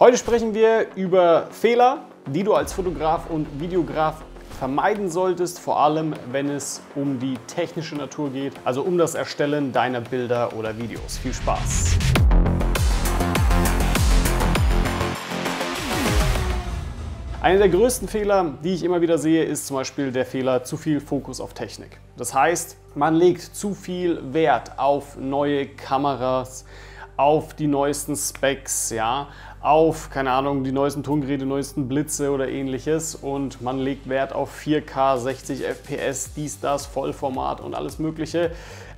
Heute sprechen wir über Fehler, die du als Fotograf und Videograf vermeiden solltest, vor allem wenn es um die technische Natur geht, also um das Erstellen deiner Bilder oder Videos. Viel Spaß! Einer der größten Fehler, die ich immer wieder sehe, ist zum Beispiel der Fehler zu viel Fokus auf Technik. Das heißt, man legt zu viel Wert auf neue Kameras, auf die neuesten Specs, ja, auf, keine Ahnung, die neuesten Tongeräte, neuesten Blitze oder ähnliches und man legt Wert auf 4K, 60 FPS, dies, das, Vollformat und alles mögliche,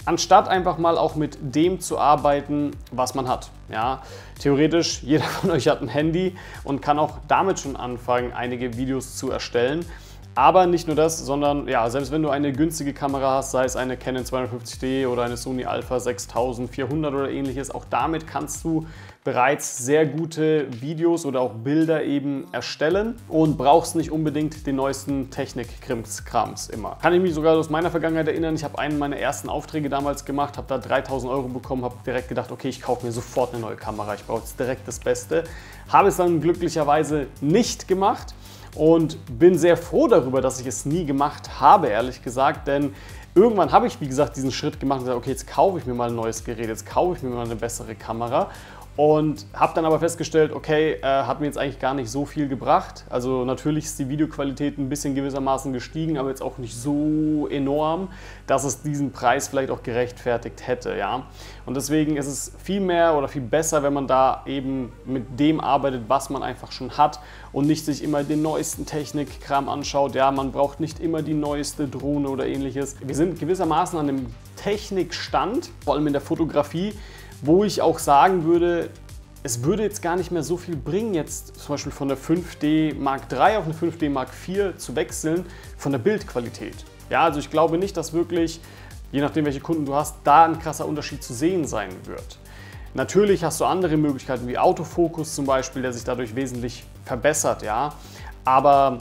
anstatt einfach mal auch mit dem zu arbeiten, was man hat. Ja, theoretisch, jeder von euch hat ein Handy und kann auch damit schon anfangen, einige Videos zu erstellen. Aber nicht nur das, sondern ja, selbst wenn du eine günstige Kamera hast, sei es eine Canon 250D oder eine Sony Alpha 6400 oder ähnliches, auch damit kannst du bereits sehr gute Videos oder auch Bilder eben erstellen und brauchst nicht unbedingt den neuesten Technik-Krams immer. Kann ich mich sogar aus meiner Vergangenheit erinnern, ich habe einen meiner ersten Aufträge damals gemacht, habe da 3000 Euro bekommen, habe direkt gedacht, okay, ich kaufe mir sofort eine neue Kamera, ich brauche jetzt direkt das Beste. Habe es dann glücklicherweise nicht gemacht und bin sehr froh darüber, dass ich es nie gemacht habe, ehrlich gesagt, denn irgendwann habe ich, wie gesagt, diesen Schritt gemacht und gesagt, okay, jetzt kaufe ich mir mal ein neues Gerät, jetzt kaufe ich mir mal eine bessere Kamera und habe dann aber festgestellt, okay, äh, hat mir jetzt eigentlich gar nicht so viel gebracht. Also natürlich ist die Videoqualität ein bisschen gewissermaßen gestiegen, aber jetzt auch nicht so enorm, dass es diesen Preis vielleicht auch gerechtfertigt hätte. Ja? Und deswegen ist es viel mehr oder viel besser, wenn man da eben mit dem arbeitet, was man einfach schon hat und nicht sich immer den neuesten Technikkram anschaut. Ja, man braucht nicht immer die neueste Drohne oder ähnliches. Wir sind gewissermaßen an einem Technikstand, vor allem in der Fotografie, wo ich auch sagen würde, es würde jetzt gar nicht mehr so viel bringen, jetzt zum Beispiel von der 5D Mark III auf eine 5D Mark IV zu wechseln, von der Bildqualität. Ja, also ich glaube nicht, dass wirklich, je nachdem welche Kunden du hast, da ein krasser Unterschied zu sehen sein wird. Natürlich hast du andere Möglichkeiten wie Autofokus zum Beispiel, der sich dadurch wesentlich verbessert, ja. Aber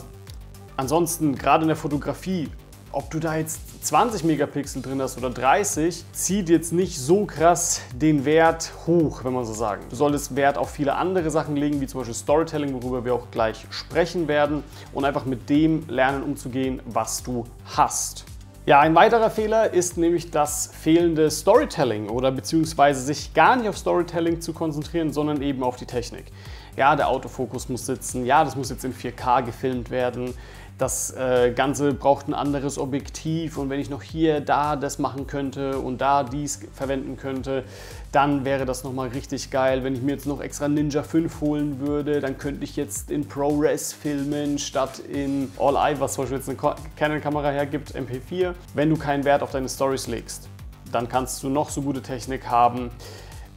ansonsten, gerade in der Fotografie, ob du da jetzt 20 Megapixel drin hast oder 30, zieht jetzt nicht so krass den Wert hoch, wenn man so sagen. Du solltest Wert auf viele andere Sachen legen, wie zum Beispiel Storytelling, worüber wir auch gleich sprechen werden und einfach mit dem lernen umzugehen, was du hast. Ja, ein weiterer Fehler ist nämlich das fehlende Storytelling oder beziehungsweise sich gar nicht auf Storytelling zu konzentrieren, sondern eben auf die Technik. Ja, der Autofokus muss sitzen, ja, das muss jetzt in 4K gefilmt werden, das äh, Ganze braucht ein anderes Objektiv und wenn ich noch hier, da das machen könnte und da dies verwenden könnte, dann wäre das nochmal richtig geil. Wenn ich mir jetzt noch extra Ninja 5 holen würde, dann könnte ich jetzt in ProRes filmen statt in All-Eye, was zum Beispiel jetzt eine Canon-Kamera hergibt, MP4. Wenn du keinen Wert auf deine Stories legst, dann kannst du noch so gute Technik haben.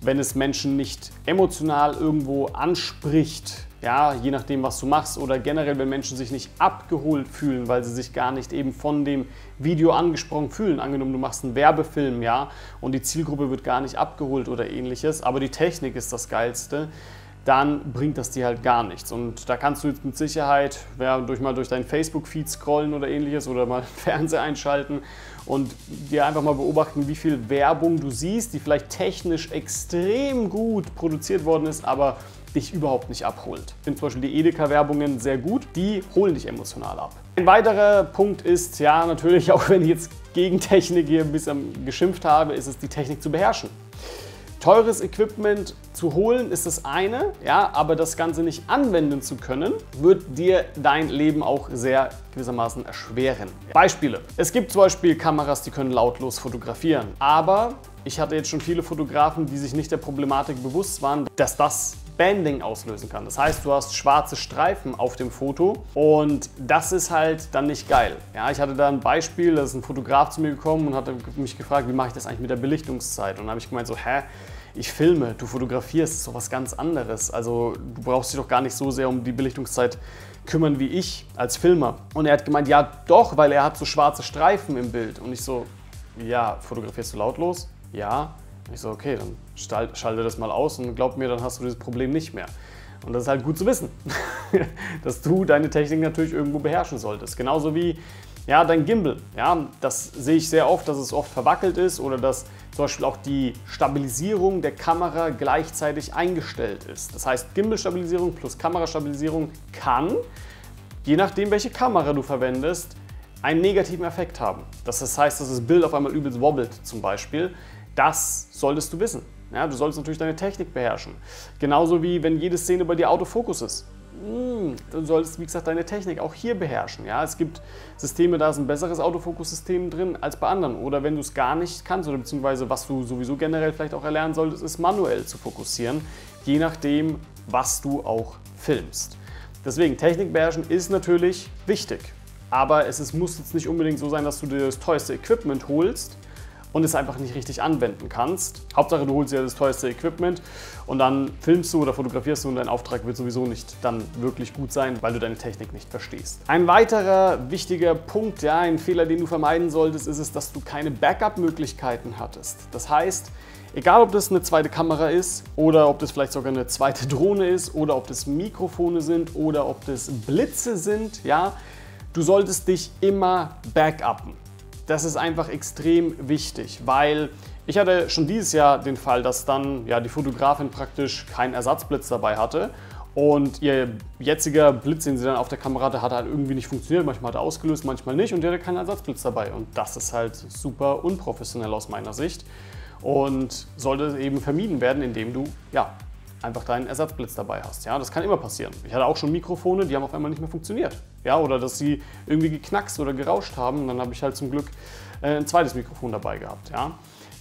Wenn es Menschen nicht emotional irgendwo anspricht, ja, je nachdem, was du machst oder generell, wenn Menschen sich nicht abgeholt fühlen, weil sie sich gar nicht eben von dem Video angesprochen fühlen. Angenommen, du machst einen Werbefilm, ja, und die Zielgruppe wird gar nicht abgeholt oder ähnliches, aber die Technik ist das Geilste, dann bringt das dir halt gar nichts. Und da kannst du jetzt mit Sicherheit ja, durch mal durch deinen Facebook-Feed scrollen oder ähnliches oder mal Fernseher einschalten und dir einfach mal beobachten, wie viel Werbung du siehst, die vielleicht technisch extrem gut produziert worden ist, aber dich überhaupt nicht abholt. Ich finde zum Beispiel die Edeka-Werbungen sehr gut, die holen dich emotional ab. Ein weiterer Punkt ist, ja natürlich, auch wenn ich jetzt gegen Technik hier ein bisschen geschimpft habe, ist es die Technik zu beherrschen. Teures Equipment zu holen ist das eine, ja, aber das Ganze nicht anwenden zu können, wird dir dein Leben auch sehr gewissermaßen erschweren. Beispiele. Es gibt zum Beispiel Kameras, die können lautlos fotografieren, aber ich hatte jetzt schon viele Fotografen, die sich nicht der Problematik bewusst waren, dass das Banding auslösen kann. Das heißt, du hast schwarze Streifen auf dem Foto und das ist halt dann nicht geil. Ja, ich hatte da ein Beispiel, da ist ein Fotograf zu mir gekommen und hat mich gefragt, wie mache ich das eigentlich mit der Belichtungszeit? Und dann habe ich gemeint so, hä? ich filme, du fotografierst, so was ganz anderes. Also du brauchst dich doch gar nicht so sehr um die Belichtungszeit kümmern wie ich als Filmer. Und er hat gemeint, ja doch, weil er hat so schwarze Streifen im Bild. Und ich so, ja, fotografierst du lautlos? Ja. Ich so, okay, dann schalte das mal aus und glaub mir, dann hast du dieses Problem nicht mehr. Und das ist halt gut zu wissen, dass du deine Technik natürlich irgendwo beherrschen solltest. Genauso wie Ja, dein Gimbal, ja, das sehe ich sehr oft, dass es oft verwackelt ist oder dass zum Beispiel auch die Stabilisierung der Kamera gleichzeitig eingestellt ist. Das heißt, Gimbal-Stabilisierung plus Kamerastabilisierung kann, je nachdem welche Kamera du verwendest, einen negativen Effekt haben. Das heißt, dass das Bild auf einmal übelst wobbelt zum Beispiel. Das solltest du wissen. Ja, du solltest natürlich deine Technik beherrschen. Genauso wie wenn jede Szene bei dir Autofokus ist. Hm, du solltest, wie gesagt, deine Technik auch hier beherrschen. Ja, es gibt Systeme, da ist ein besseres Autofokussystem drin als bei anderen. Oder wenn du es gar nicht kannst, oder beziehungsweise was du sowieso generell vielleicht auch erlernen solltest, ist manuell zu fokussieren, je nachdem, was du auch filmst. Deswegen, Technik beherrschen ist natürlich wichtig. Aber es ist, muss jetzt nicht unbedingt so sein, dass du dir das teuerste Equipment holst, und es einfach nicht richtig anwenden kannst. Hauptsache, du holst dir das teuerste Equipment und dann filmst du oder fotografierst du und dein Auftrag wird sowieso nicht dann wirklich gut sein, weil du deine Technik nicht verstehst. Ein weiterer wichtiger Punkt, ja, ein Fehler, den du vermeiden solltest, ist es, dass du keine Backup-Möglichkeiten hattest. Das heißt, Egal, ob das eine zweite Kamera ist oder ob das vielleicht sogar eine zweite Drohne ist oder ob das Mikrofone sind oder ob das Blitze sind, ja, du solltest dich immer backuppen. Das ist einfach extrem wichtig, weil ich hatte schon dieses Jahr den Fall, dass dann ja, die Fotografin praktisch keinen Ersatzblitz dabei hatte und ihr jetziger Blitz, den sie dann auf der Kamera hatte, hat halt irgendwie nicht funktioniert. Manchmal hat er ausgelöst, manchmal nicht und die hatte keinen Ersatzblitz dabei. Und das ist halt super unprofessionell aus meiner Sicht und sollte eben vermieden werden, indem du ja, einfach deinen Ersatzblitz dabei hast. Ja, das kann immer passieren. Ich hatte auch schon Mikrofone, die haben auf einmal nicht mehr funktioniert. Ja, oder dass sie irgendwie geknackst oder gerauscht haben. Und dann habe ich halt zum Glück äh, ein zweites Mikrofon dabei gehabt. Ja.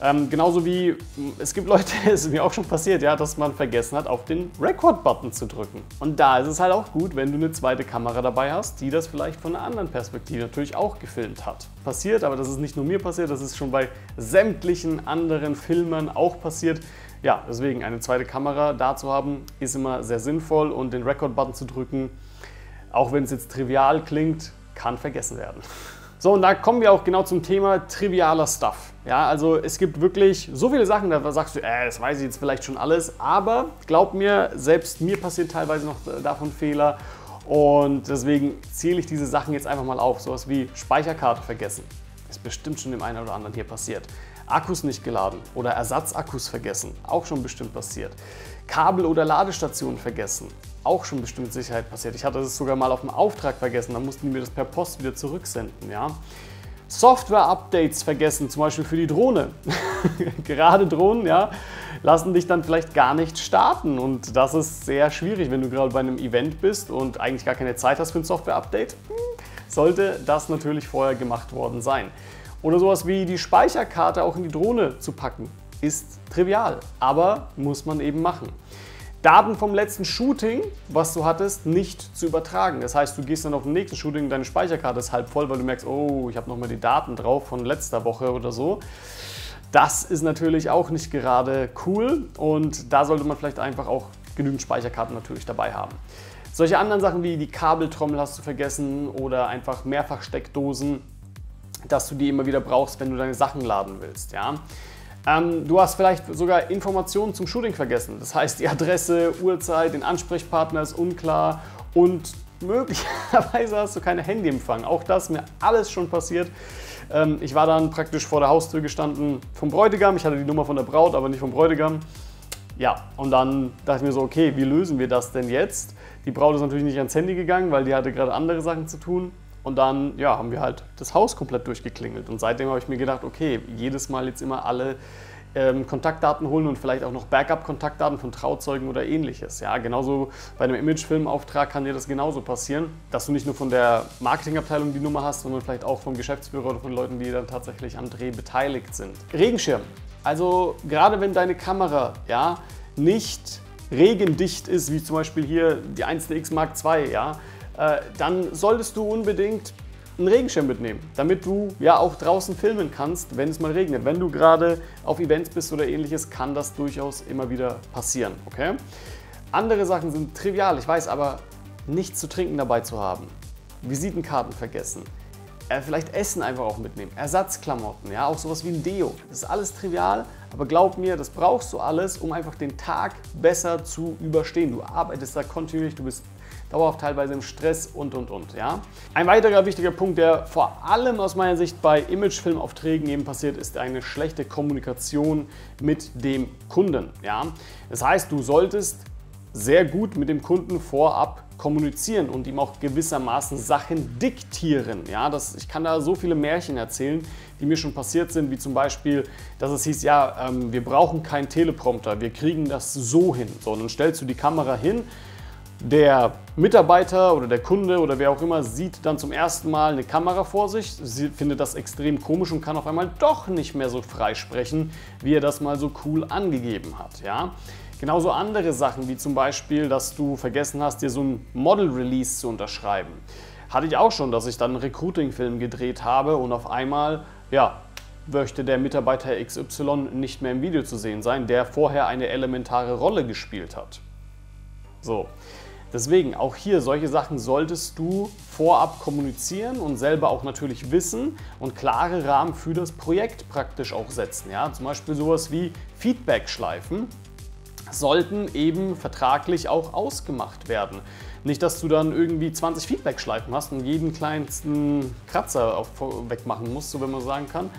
Ähm, genauso wie es gibt Leute, es ist mir auch schon passiert, ja, dass man vergessen hat, auf den Record-Button zu drücken. Und da ist es halt auch gut, wenn du eine zweite Kamera dabei hast, die das vielleicht von einer anderen Perspektive natürlich auch gefilmt hat. Passiert, aber das ist nicht nur mir passiert, das ist schon bei sämtlichen anderen Filmern auch passiert. Ja, deswegen eine zweite Kamera da zu haben, ist immer sehr sinnvoll und den Record-Button zu drücken, auch wenn es jetzt trivial klingt, kann vergessen werden. So, und da kommen wir auch genau zum Thema trivialer Stuff. Ja, also es gibt wirklich so viele Sachen, da sagst du, äh, das weiß ich jetzt vielleicht schon alles, aber glaub mir, selbst mir passieren teilweise noch davon Fehler und deswegen zähle ich diese Sachen jetzt einfach mal auf. Sowas wie Speicherkarte vergessen. Ist bestimmt schon dem einen oder anderen hier passiert. Akkus nicht geladen oder Ersatzakkus vergessen, auch schon bestimmt passiert. Kabel oder Ladestationen vergessen, auch schon bestimmt Sicherheit passiert. Ich hatte das sogar mal auf dem Auftrag vergessen, dann mussten die mir das per Post wieder zurücksenden. Ja? Software-Updates vergessen, zum Beispiel für die Drohne. gerade Drohnen, ja, lassen dich dann vielleicht gar nicht starten und das ist sehr schwierig, wenn du gerade bei einem Event bist und eigentlich gar keine Zeit hast für ein Software-Update. Hm, sollte das natürlich vorher gemacht worden sein. Oder sowas wie die Speicherkarte auch in die Drohne zu packen. Ist trivial, aber muss man eben machen. Daten vom letzten Shooting, was du hattest, nicht zu übertragen. Das heißt, du gehst dann auf den nächsten Shooting, deine Speicherkarte ist halb voll, weil du merkst, oh, ich habe nochmal die Daten drauf von letzter Woche oder so. Das ist natürlich auch nicht gerade cool und da sollte man vielleicht einfach auch genügend Speicherkarten natürlich dabei haben. Solche anderen Sachen wie die Kabeltrommel hast du vergessen oder einfach Mehrfachsteckdosen dass du die immer wieder brauchst, wenn du deine Sachen laden willst. Ja? Ähm, du hast vielleicht sogar Informationen zum Shooting vergessen. Das heißt, die Adresse, Uhrzeit, den Ansprechpartner ist unklar und möglicherweise hast du keine Handyempfang. Auch das ist mir alles schon passiert. Ähm, ich war dann praktisch vor der Haustür gestanden vom Bräutigam. Ich hatte die Nummer von der Braut, aber nicht vom Bräutigam. Ja, und dann dachte ich mir so, okay, wie lösen wir das denn jetzt? Die Braut ist natürlich nicht ans Handy gegangen, weil die hatte gerade andere Sachen zu tun. Und dann ja, haben wir halt das Haus komplett durchgeklingelt. Und seitdem habe ich mir gedacht, okay, jedes Mal jetzt immer alle ähm, Kontaktdaten holen und vielleicht auch noch Backup-Kontaktdaten von Trauzeugen oder ähnliches. Ja, genauso bei einem Imagefilmauftrag kann dir das genauso passieren, dass du nicht nur von der Marketingabteilung die Nummer hast, sondern vielleicht auch vom Geschäftsführer oder von Leuten, die dann tatsächlich am Dreh beteiligt sind. Regenschirm. Also gerade wenn deine Kamera ja, nicht regendicht ist, wie zum Beispiel hier die 1DX Mark II, ja, äh, dann solltest du unbedingt einen Regenschirm mitnehmen, damit du ja auch draußen filmen kannst, wenn es mal regnet. Wenn du gerade auf Events bist oder ähnliches, kann das durchaus immer wieder passieren. Okay? Andere Sachen sind trivial, ich weiß, aber nichts zu trinken dabei zu haben, Visitenkarten vergessen, äh, vielleicht Essen einfach auch mitnehmen, Ersatzklamotten, ja, auch sowas wie ein Deo. Das ist alles trivial, aber glaub mir, das brauchst du alles, um einfach den Tag besser zu überstehen. Du arbeitest da kontinuierlich, du bist dauerhaft teilweise im Stress und und und. Ja? Ein weiterer wichtiger Punkt, der vor allem aus meiner Sicht bei Imagefilmaufträgen eben passiert, ist eine schlechte Kommunikation mit dem Kunden. Ja? Das heißt, du solltest sehr gut mit dem Kunden vorab kommunizieren und ihm auch gewissermaßen Sachen diktieren. Ja, das, ich kann da so viele Märchen erzählen, die mir schon passiert sind, wie zum Beispiel, dass es hieß, ja, ähm, wir brauchen keinen Teleprompter, wir kriegen das so hin. So, dann stellst du die Kamera hin, der Mitarbeiter oder der Kunde oder wer auch immer sieht dann zum ersten Mal eine Kamera vor sich, sie findet das extrem komisch und kann auf einmal doch nicht mehr so frei sprechen, wie er das mal so cool angegeben hat. Ja? Genauso andere Sachen wie zum Beispiel, dass du vergessen hast, dir so ein Model-Release zu unterschreiben. Hatte ich auch schon, dass ich dann einen Recruiting-Film gedreht habe und auf einmal, ja, möchte der Mitarbeiter XY nicht mehr im Video zu sehen sein, der vorher eine elementare Rolle gespielt hat. So, Deswegen auch hier solche Sachen solltest du vorab kommunizieren und selber auch natürlich wissen und klare Rahmen für das Projekt praktisch auch setzen. Ja? Zum Beispiel sowas wie Feedback-Schleifen sollten eben vertraglich auch ausgemacht werden. Nicht, dass du dann irgendwie 20 Feedback-Schleifen hast und jeden kleinsten Kratzer wegmachen musst, so wenn man sagen kann.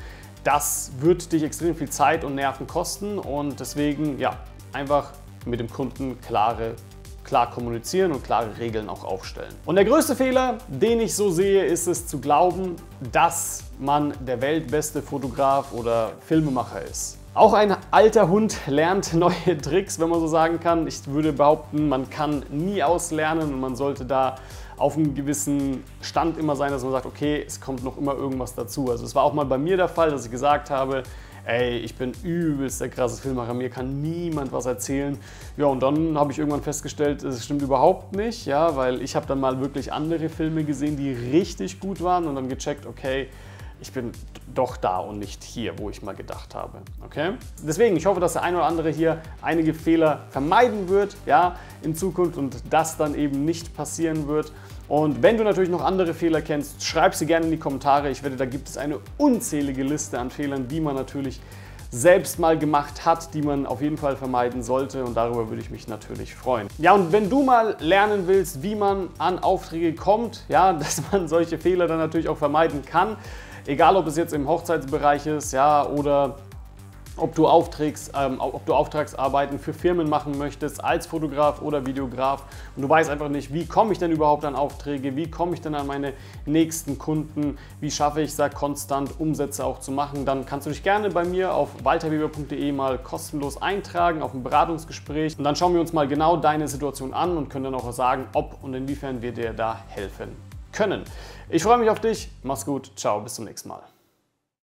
Das wird dich extrem viel Zeit und Nerven kosten und deswegen ja, einfach mit dem Kunden klare klar kommunizieren und klare Regeln auch aufstellen. Und der größte Fehler, den ich so sehe, ist es zu glauben, dass man der weltbeste Fotograf oder Filmemacher ist. Auch ein alter Hund lernt neue Tricks, wenn man so sagen kann. Ich würde behaupten, man kann nie auslernen und man sollte da auf einem gewissen Stand immer sein, dass man sagt, okay, es kommt noch immer irgendwas dazu. Also es war auch mal bei mir der Fall, dass ich gesagt habe, ey, ich bin übelst der krasse Filmmacher, mir kann niemand was erzählen. Ja, und dann habe ich irgendwann festgestellt, es stimmt überhaupt nicht, ja, weil ich habe dann mal wirklich andere Filme gesehen, die richtig gut waren und dann gecheckt, okay, ich bin doch da und nicht hier, wo ich mal gedacht habe. Okay? Deswegen, ich hoffe, dass der eine oder andere hier einige Fehler vermeiden wird, ja, in Zukunft und das dann eben nicht passieren wird. Und wenn du natürlich noch andere Fehler kennst, schreib sie gerne in die Kommentare. Ich wette, da gibt es eine unzählige Liste an Fehlern, die man natürlich selbst mal gemacht hat, die man auf jeden Fall vermeiden sollte und darüber würde ich mich natürlich freuen. Ja, und wenn du mal lernen willst, wie man an Aufträge kommt, ja, dass man solche Fehler dann natürlich auch vermeiden kann, Egal, ob es jetzt im Hochzeitsbereich ist, ja, oder ob du, Auftrags, ähm, ob du Auftragsarbeiten für Firmen machen möchtest als Fotograf oder Videograf und du weißt einfach nicht, wie komme ich denn überhaupt an Aufträge, wie komme ich denn an meine nächsten Kunden, wie schaffe ich es da konstant Umsätze auch zu machen, dann kannst du dich gerne bei mir auf walterweber.de mal kostenlos eintragen auf ein Beratungsgespräch und dann schauen wir uns mal genau deine Situation an und können dann auch sagen, ob und inwiefern wir dir da helfen können. Ich freue mich auf dich. Mach's gut. Ciao. Bis zum nächsten Mal.